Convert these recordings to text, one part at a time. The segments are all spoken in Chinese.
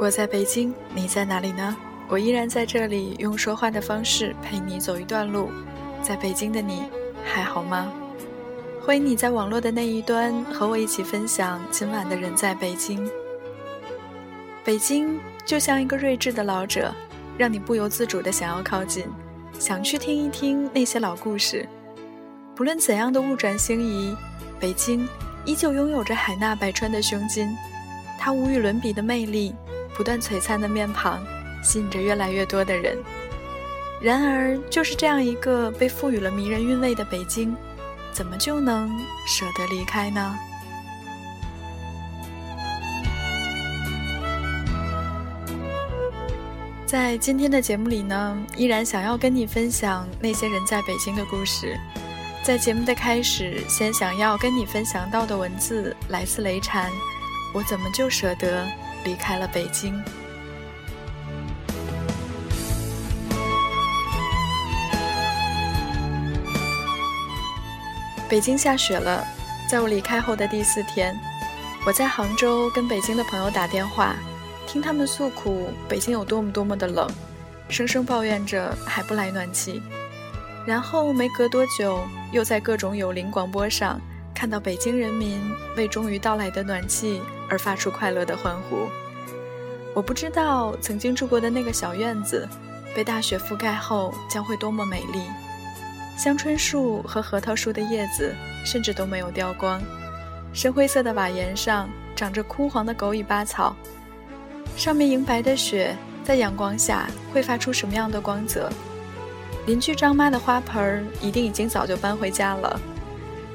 我在北京，你在哪里呢？我依然在这里，用说话的方式陪你走一段路。在北京的你，还好吗？欢迎你在网络的那一端和我一起分享今晚的人在北京。北京就像一个睿智的老者，让你不由自主的想要靠近，想去听一听那些老故事。不论怎样的物转星移，北京依旧拥有着海纳百川的胸襟，它无与伦比的魅力。不断璀璨的面庞，吸引着越来越多的人。然而，就是这样一个被赋予了迷人韵味的北京，怎么就能舍得离开呢？在今天的节目里呢，依然想要跟你分享那些人在北京的故事。在节目的开始，先想要跟你分享到的文字来自雷禅，我怎么就舍得？离开了北京。北京下雪了，在我离开后的第四天，我在杭州跟北京的朋友打电话，听他们诉苦北京有多么多么的冷，声声抱怨着还不来暖气。然后没隔多久，又在各种有邻广播上看到北京人民为终于到来的暖气。而发出快乐的欢呼。我不知道曾经住过的那个小院子，被大雪覆盖后将会多么美丽。香椿树和核桃树的叶子甚至都没有掉光，深灰色的瓦檐上长着枯黄的狗尾巴草，上面银白的雪在阳光下会发出什么样的光泽？邻居张妈的花盆一定已经早就搬回家了。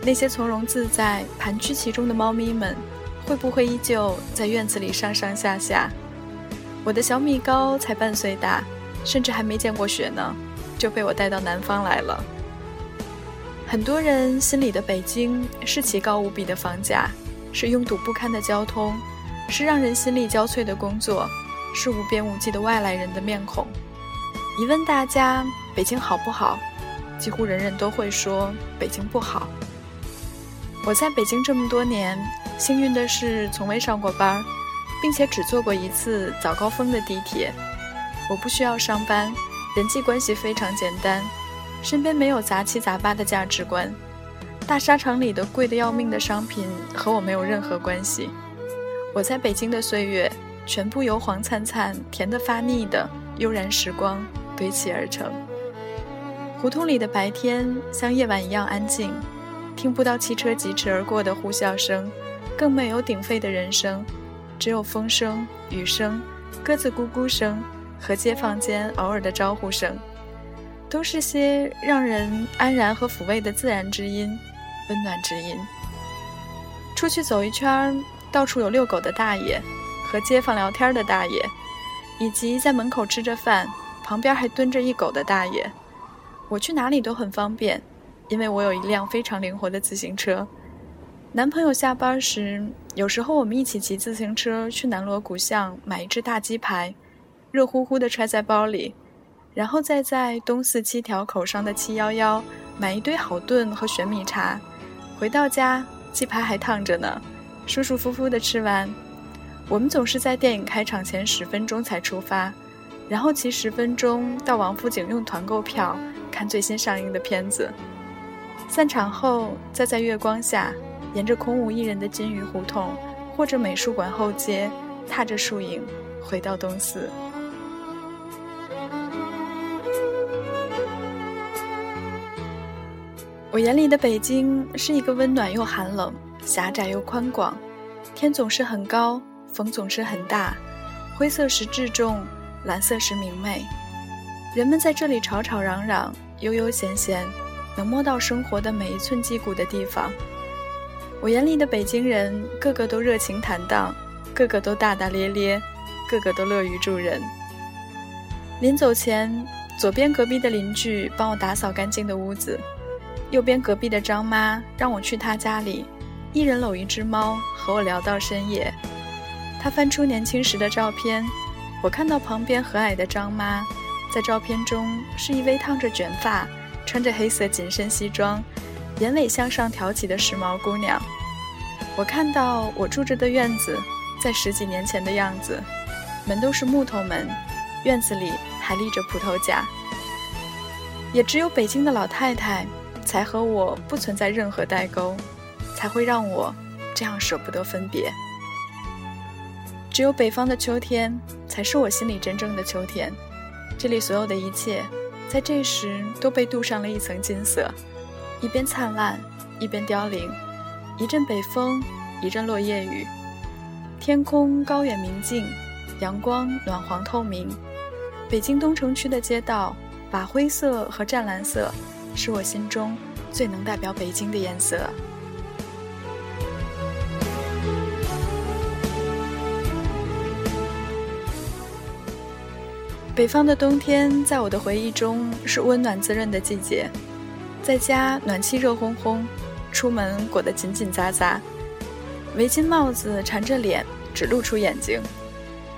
那些从容自在盘踞其中的猫咪们。会不会依旧在院子里上上下下？我的小米糕才半岁大，甚至还没见过雪呢，就被我带到南方来了。很多人心里的北京是奇高无比的房价，是拥堵不堪的交通，是让人心力交瘁的工作，是无边无际的外来人的面孔。一问大家北京好不好，几乎人人都会说北京不好。我在北京这么多年。幸运的是，从未上过班，并且只坐过一次早高峰的地铁。我不需要上班，人际关系非常简单，身边没有杂七杂八的价值观。大商场里的贵得要命的商品和我没有任何关系。我在北京的岁月，全部由黄灿灿、甜得发腻的悠然时光堆砌而成。胡同里的白天像夜晚一样安静，听不到汽车疾驰而过的呼啸声。更没有鼎沸的人声，只有风声、雨声、鸽子咕咕声和街坊间偶尔的招呼声，都是些让人安然和抚慰的自然之音，温暖之音。出去走一圈，到处有遛狗的大爷，和街坊聊天的大爷，以及在门口吃着饭，旁边还蹲着一狗的大爷。我去哪里都很方便，因为我有一辆非常灵活的自行车。男朋友下班时，有时候我们一起骑自行车去南锣鼓巷买一只大鸡排，热乎乎的揣在包里，然后再在东四七条口上的七幺幺买一堆好炖和玄米茶。回到家，鸡排还烫着呢，舒舒服服的吃完。我们总是在电影开场前十分钟才出发，然后骑十分钟到王府井用团购票看最新上映的片子。散场后，再在月光下，沿着空无一人的金鱼胡同或者美术馆后街，踏着树影回到东四。我眼里的北京是一个温暖又寒冷、狭窄又宽广，天总是很高。风总是很大，灰色时至重，蓝色时明媚。人们在这里吵吵嚷嚷，悠悠闲闲，能摸到生活的每一寸肌骨的地方。我眼里的北京人，个个都热情坦荡，个个都大大咧咧，个个都乐于助人。临走前，左边隔壁的邻居帮我打扫干净的屋子，右边隔壁的张妈让我去她家里，一人搂一只猫，和我聊到深夜。她翻出年轻时的照片，我看到旁边和蔼的张妈，在照片中是一位烫着卷发、穿着黑色紧身西装、眼尾向上挑起的时髦姑娘。我看到我住着的院子，在十几年前的样子，门都是木头门，院子里还立着葡萄架。也只有北京的老太太，才和我不存在任何代沟，才会让我这样舍不得分别。只有北方的秋天，才是我心里真正的秋天。这里所有的一切，在这时都被镀上了一层金色，一边灿烂，一边凋零。一阵北风，一阵落叶雨。天空高远明净，阳光暖黄透明。北京东城区的街道，把灰色和湛蓝色，是我心中最能代表北京的颜色。北方的冬天，在我的回忆中是温暖滋润的季节，在家暖气热烘烘，出门裹得紧紧扎扎，围巾帽子缠着脸，只露出眼睛，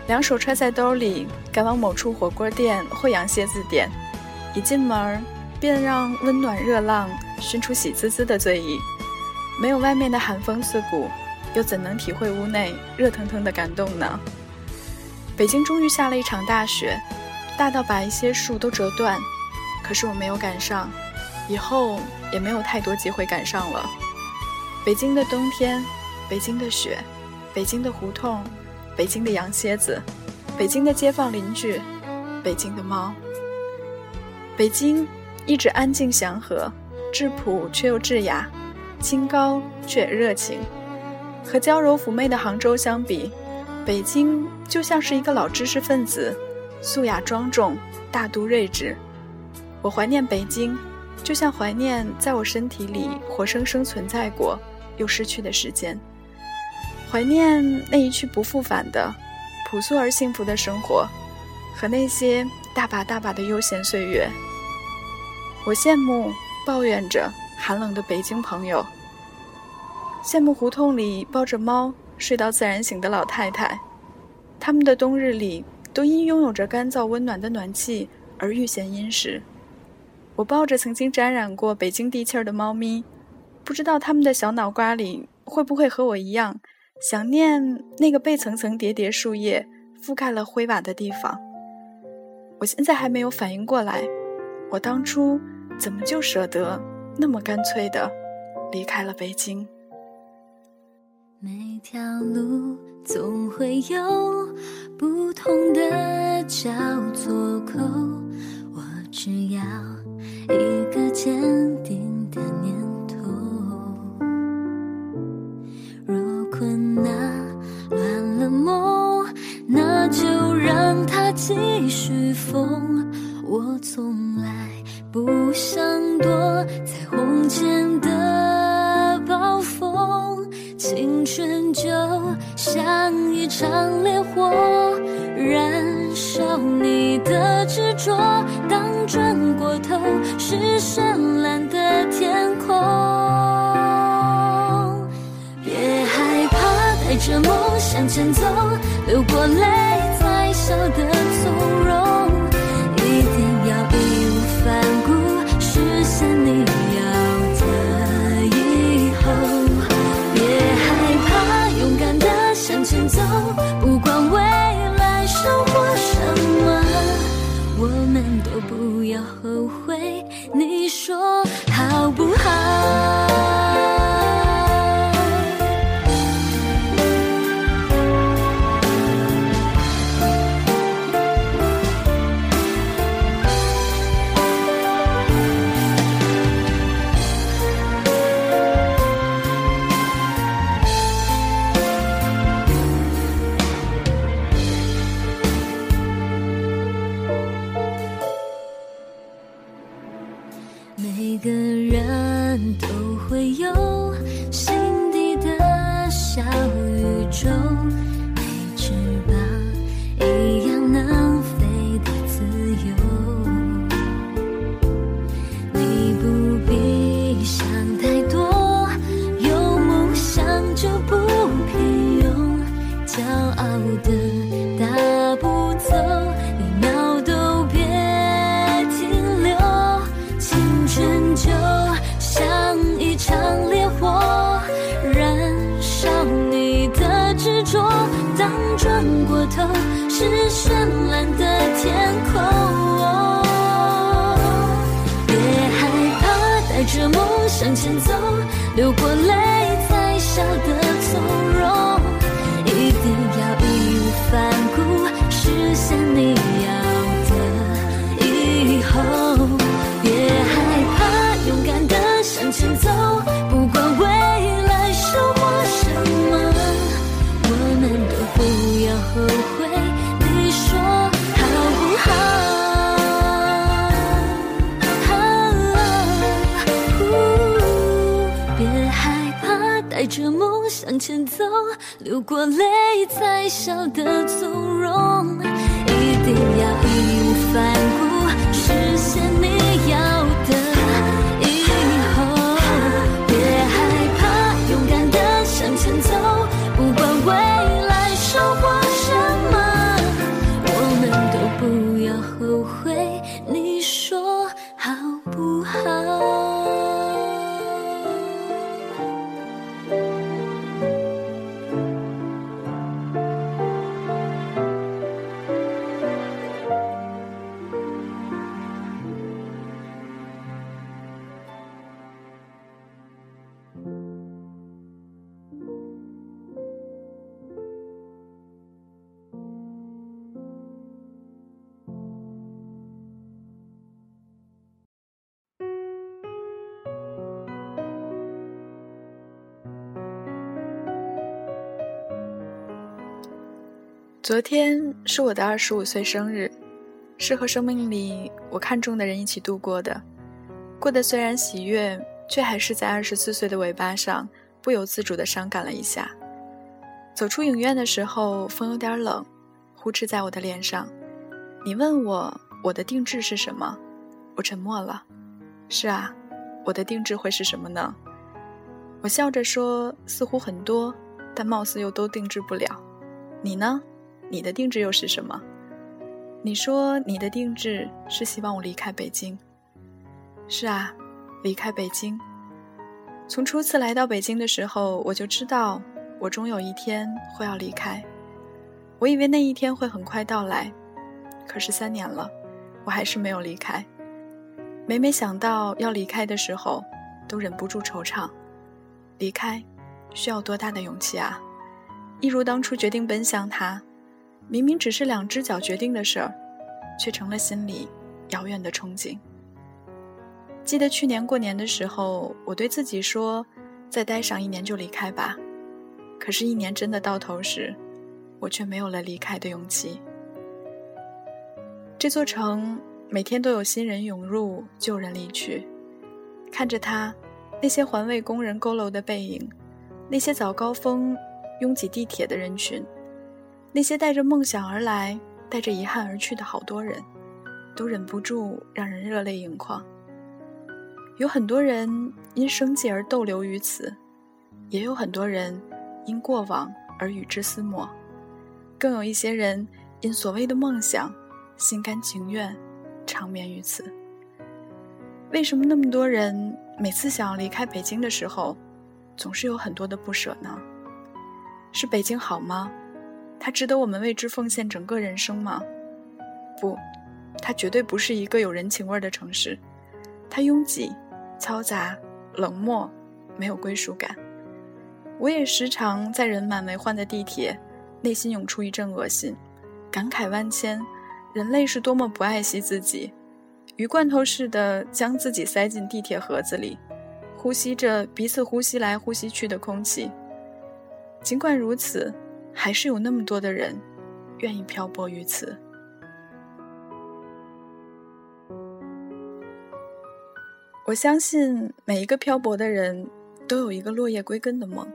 两手揣在兜里，赶往某处火锅店或羊蝎子店，一进门便让温暖热浪熏出喜滋滋的醉意，没有外面的寒风刺骨，又怎能体会屋内热腾腾的感动呢？北京终于下了一场大雪。大到把一些树都折断，可是我没有赶上，以后也没有太多机会赶上了。北京的冬天，北京的雪，北京的胡同，北京的羊蝎子，北京的街坊邻居，北京的猫。北京一直安静祥和，质朴却又质雅，清高却热情。和娇柔妩媚的杭州相比，北京就像是一个老知识分子。素雅庄重，大度睿智。我怀念北京，就像怀念在我身体里活生生存在过又失去的时间，怀念那一去不复返的朴素而幸福的生活，和那些大把大把的悠闲岁月。我羡慕抱怨着寒冷的北京朋友，羡慕胡同里抱着猫睡到自然醒的老太太，他们的冬日里。都因拥有着干燥温暖的暖气而愈显殷实。我抱着曾经沾染过北京地气儿的猫咪，不知道它们的小脑瓜里会不会和我一样，想念那个被层层叠叠树叶覆盖了灰瓦的地方。我现在还没有反应过来，我当初怎么就舍得那么干脆的离开了北京。每条路总会有不同的交错口，我只要一个坚定的念头。若困难乱了梦，那就让它继续疯。我从来不想躲在红前的暴风。青春就像一场烈火，燃烧你的执着。当头是深蓝的天空，别害怕，带着梦向前走，流过泪才笑得从容。一定要义无反顾实现你要的以后。别害怕，勇敢的向前走是绚烂的天空。别害怕，带着梦向前走，流过泪走，流过泪才笑得从容。一定要义无反顾，实现你要昨天是我的二十五岁生日，是和生命里我看中的人一起度过的，过得虽然喜悦，却还是在二十四岁的尾巴上不由自主地伤感了一下。走出影院的时候，风有点冷，呼哧在我的脸上。你问我我的定制是什么，我沉默了。是啊，我的定制会是什么呢？我笑着说，似乎很多，但貌似又都定制不了。你呢？你的定制又是什么？你说你的定制是希望我离开北京。是啊，离开北京。从初次来到北京的时候，我就知道我终有一天会要离开。我以为那一天会很快到来，可是三年了，我还是没有离开。每每想到要离开的时候，都忍不住惆怅。离开，需要多大的勇气啊！一如当初决定奔向他。明明只是两只脚决定的事儿，却成了心里遥远的憧憬。记得去年过年的时候，我对自己说：“再待上一年就离开吧。”可是，一年真的到头时，我却没有了离开的勇气。这座城每天都有新人涌入，旧人离去。看着他，那些环卫工人佝偻的背影，那些早高峰拥挤地铁的人群。那些带着梦想而来、带着遗憾而去的好多人，都忍不住让人热泪盈眶。有很多人因生计而逗留于此，也有很多人因过往而与之撕抹，更有一些人因所谓的梦想，心甘情愿长眠于此。为什么那么多人每次想要离开北京的时候，总是有很多的不舍呢？是北京好吗？它值得我们为之奉献整个人生吗？不，它绝对不是一个有人情味的城市。它拥挤、嘈杂、冷漠，没有归属感。我也时常在人满为患的地铁，内心涌出一阵恶心，感慨万千：人类是多么不爱惜自己，鱼罐头似的将自己塞进地铁盒子里，呼吸着彼此呼吸来呼吸去的空气。尽管如此，还是有那么多的人愿意漂泊于此。我相信每一个漂泊的人都有一个落叶归根的梦，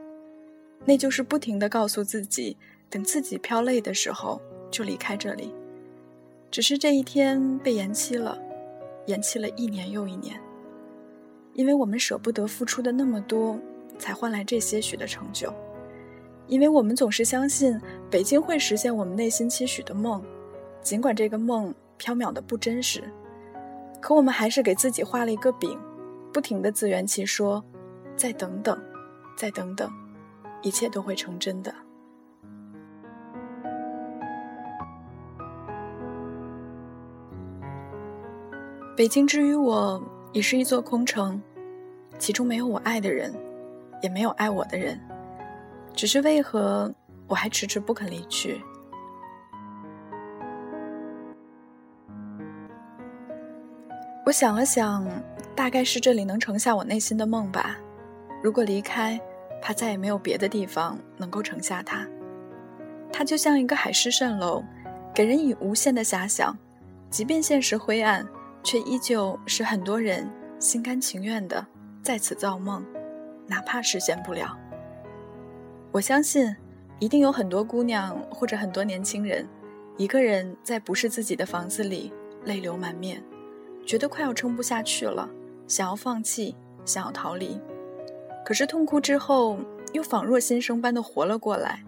那就是不停的告诉自己，等自己飘累的时候就离开这里。只是这一天被延期了，延期了一年又一年，因为我们舍不得付出的那么多，才换来这些许的成就。因为我们总是相信北京会实现我们内心期许的梦，尽管这个梦缥缈的不真实。可我们还是给自己画了一个饼，不停的自圆其说：“再等等，再等等，一切都会成真的。”北京之于我已是一座空城，其中没有我爱的人，也没有爱我的人，只是为何我还迟迟不肯离去？我想了想，大概是这里能盛下我内心的梦吧。如果离开，怕再也没有别的地方能够盛下它。它就像一个海市蜃楼，给人以无限的遐想。即便现实灰暗，却依旧是很多人心甘情愿的在此造梦，哪怕实现不了。我相信，一定有很多姑娘或者很多年轻人，一个人在不是自己的房子里，泪流满面。觉得快要撑不下去了，想要放弃，想要逃离，可是痛哭之后，又仿若新生般的活了过来。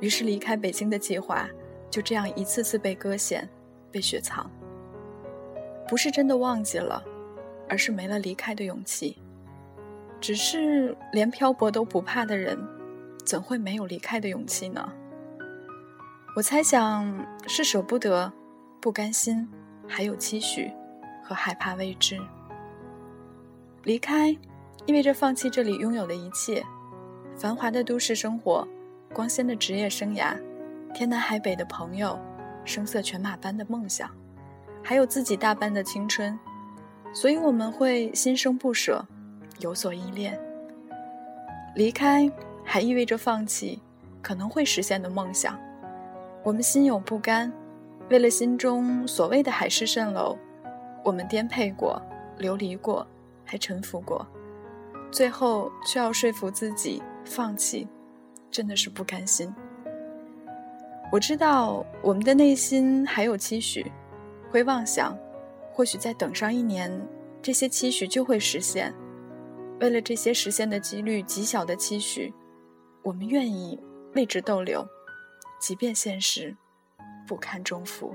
于是离开北京的计划，就这样一次次被搁浅，被雪藏。不是真的忘记了，而是没了离开的勇气。只是连漂泊都不怕的人，怎会没有离开的勇气呢？我猜想是舍不得，不甘心，还有期许。和害怕未知，离开意味着放弃这里拥有的一切：繁华的都市生活、光鲜的职业生涯、天南海北的朋友、声色犬马般的梦想，还有自己大半的青春。所以我们会心生不舍，有所依恋。离开还意味着放弃可能会实现的梦想。我们心有不甘，为了心中所谓的海市蜃楼。我们颠沛过，流离过，还沉浮过，最后却要说服自己放弃，真的是不甘心。我知道我们的内心还有期许，会妄想，或许再等上一年，这些期许就会实现。为了这些实现的几率极小的期许，我们愿意为之逗留，即便现实不堪重负。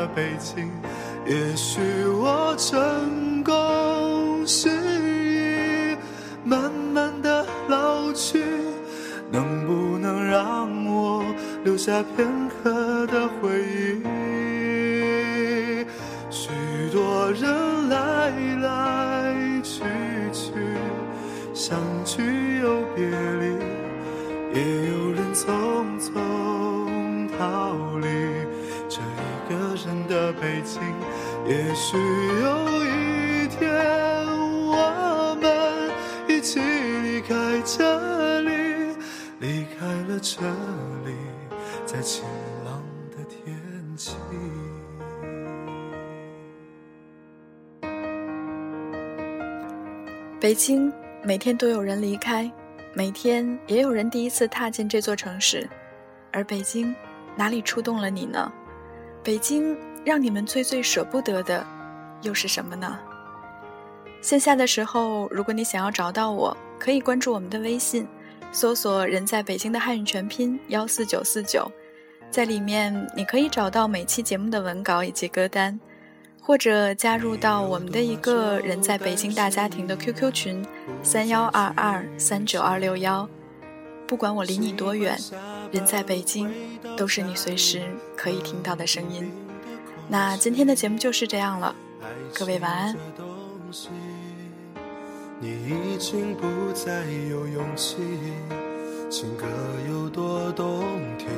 的北京。也许我成功失意，慢慢的老去，能不能让我留下片刻的回忆？许多人来来去去，相聚又别离，也北京。也许有一天，我们一起离开这里，离开了这里，在晴朗的天气。北京每天都有人离开，每天也有人第一次踏进这座城市，而北京哪里触动了你呢？北京。让你们最最舍不得的，又是什么呢？线下的时候，如果你想要找到我，可以关注我们的微信，搜索“人在北京”的汉语全拼幺四九四九，在里面你可以找到每期节目的文稿以及歌单，或者加入到我们的一个人在北京大家庭的 QQ 群三幺二二三九二六幺。不管我离你多远，人在北京，都是你随时可以听到的声音。那今天的节目就是这样了，各位晚安。你已经不再有勇气，情歌有多动听，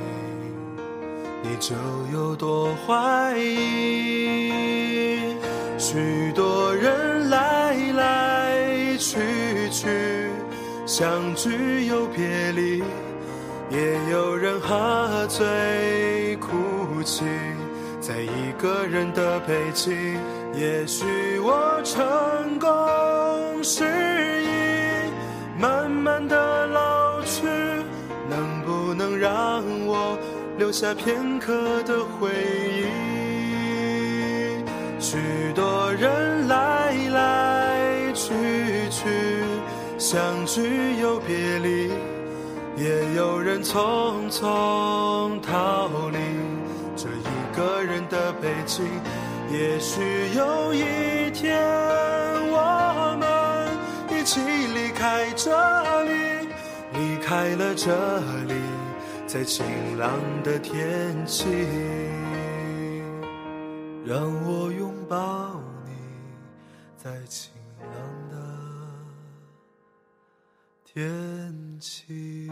你就有多怀疑。许多人来来去去，相聚又别离，也有人喝醉哭泣。在一个人的北京，也许我成功失意，慢慢的老去，能不能让我留下片刻的回忆？许多人来来去去，相聚又别离，也有人匆匆逃。也许有一天，我们一起离开这里，离开了这里，在晴朗的天气，让我拥抱你，在晴朗的天气。